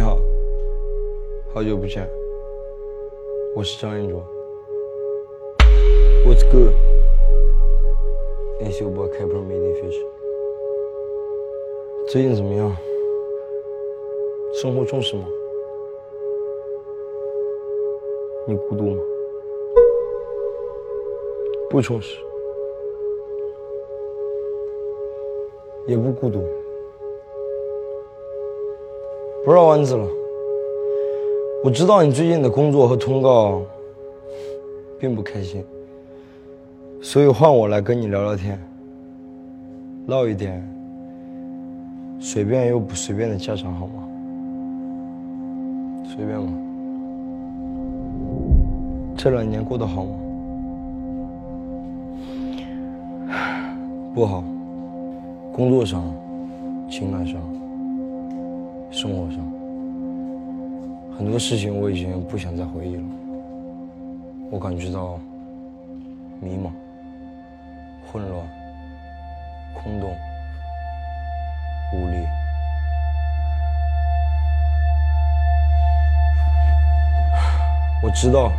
好好久不见，我是张云卓。What's good? It's your boy Captain Mini Fish。最近怎么样？生活充实吗？你孤独吗？不充实，也不孤独。不绕弯子了。我知道你最近的工作和通告并不开心，所以换我来跟你聊聊天，唠一点随便又不随便的家常，好吗？随便吗？这两年过得好吗？不好，工作上、情感上、生活上，很多事情我已经不想再回忆了。我感觉到迷茫、混乱、空洞、无力。我知道，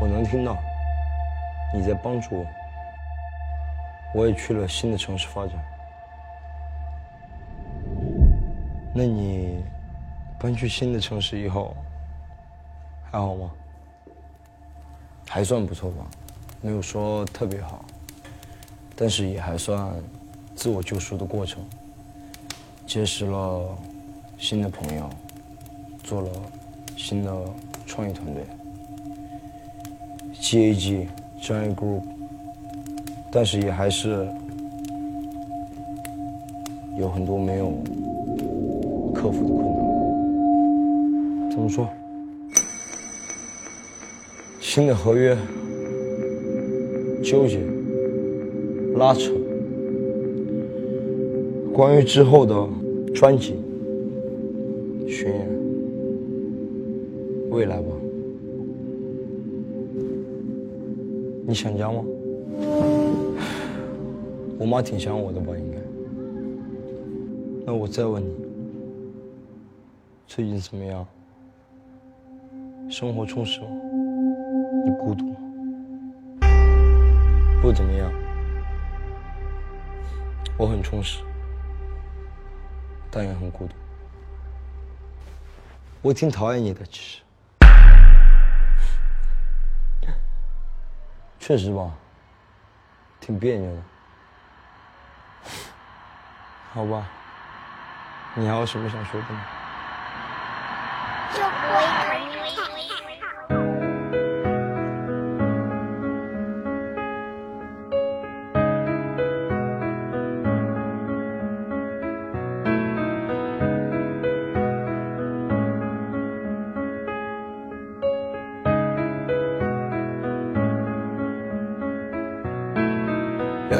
我能听到你在帮助我。我也去了新的城市发展。那你搬去新的城市以后还好吗？还算不错吧，没有说特别好，但是也还算自我救赎的过程。结识了新的朋友，做了新的创意团队，GAG 专业 group，但是也还是有很多没有克服的困难。怎么说？新的合约纠结、拉扯，关于之后的专辑巡演，未来吧，你想家吗？我妈挺想我的吧，应该。那我再问你，最近怎么样？生活充实吗？你孤独吗？不怎么样。我很充实，但也很孤独。我挺讨厌你的，其实。确实吧，挺别扭的。好吧，你还有什么想说的吗？两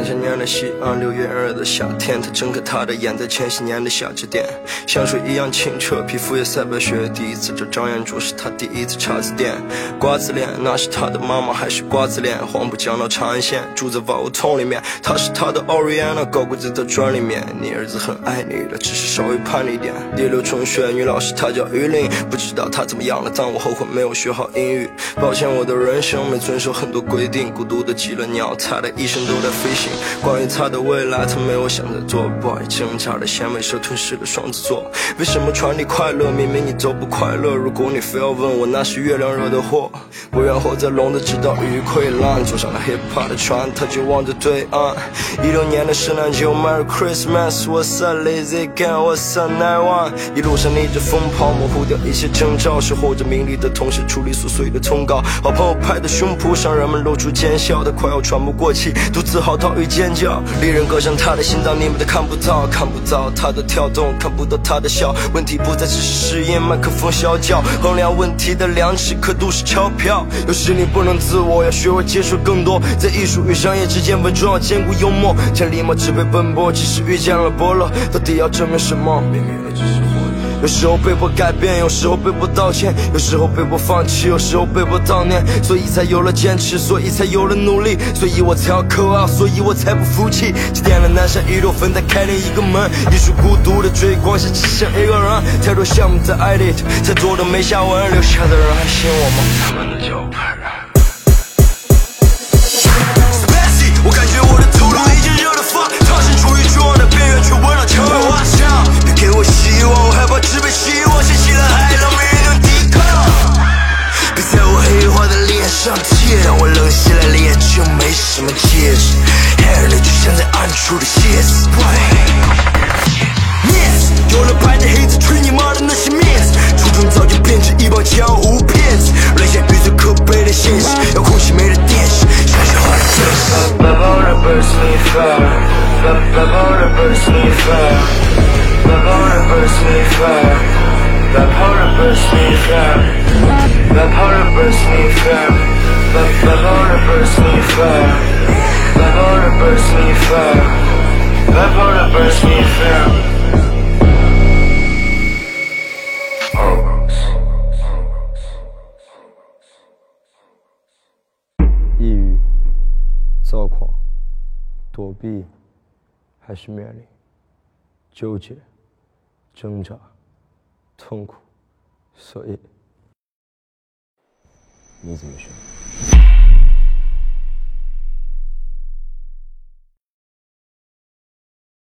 千年的西安，六月二的夏天，他睁开他的眼，在千禧年的夏至点，香水一样清澈，皮肤也赛白雪。第一次找张彦卓是他第一次查字典，瓜子脸那是他的妈妈还是瓜子脸？黄浦江到长安县，住在瓦屋丛里面，他是他的 Oriana，高贵在他砖里面。你儿子很爱你的，只是稍微叛逆点。第六中学女老师她叫于玲，不知道她怎么样了，但我后悔没有学好英语。抱歉，我的人生没遵守很多规定，孤独的极了鸟，它的一生都在飞行。关于他的未来，他没有想着做 boy，挣扎的纤维蛇吞噬了双子座。为什么传递快乐，明明你都不快乐？如果你非要问我，那是月亮惹的祸。不愿活在笼子，直到鱼溃烂，坐上了 hip hop 的船，他就望着对岸。一六年的圣诞节，Merry Christmas，What's a lazy again，我 s night one。一路上逆着风跑，模糊掉一些征兆，守候着名利的同时处理琐碎的通告。好朋友拍的胸脯上，人们露出奸笑，他快要喘不过气，独自嚎啕尖叫。利刃割伤他的心脏，你们都看不到，看不到他的跳动，看不到他的笑。问题不再只是试验，麦克风啸叫，衡量问题的量尺刻度是钞票。有时你不能自我，要学会接受更多，在艺术与商业之间稳重要兼顾幽默。千里马只为奔波，即使遇见了伯乐，到底要证明什么？命运只是。有时候被迫改变，有时候被迫道歉，有时候被迫放弃，有时候被迫悼念，所以才有了坚持，所以才有了努力，所以我才要渴望，所以我才不服气。祭奠了南山一朵粉，再开另一个门。一束孤独的追光，像只剩一个人。太多项目在 edit，太多的没下文，留下的人还信我吗？他们的脚本。白袍的 burst me fire，白白袍的 burst me fire，白袍的 burst me fire，白袍的 burst me fire。抑郁、躁狂、躲避， 还是面临纠结、挣扎、痛苦，所以你怎么选？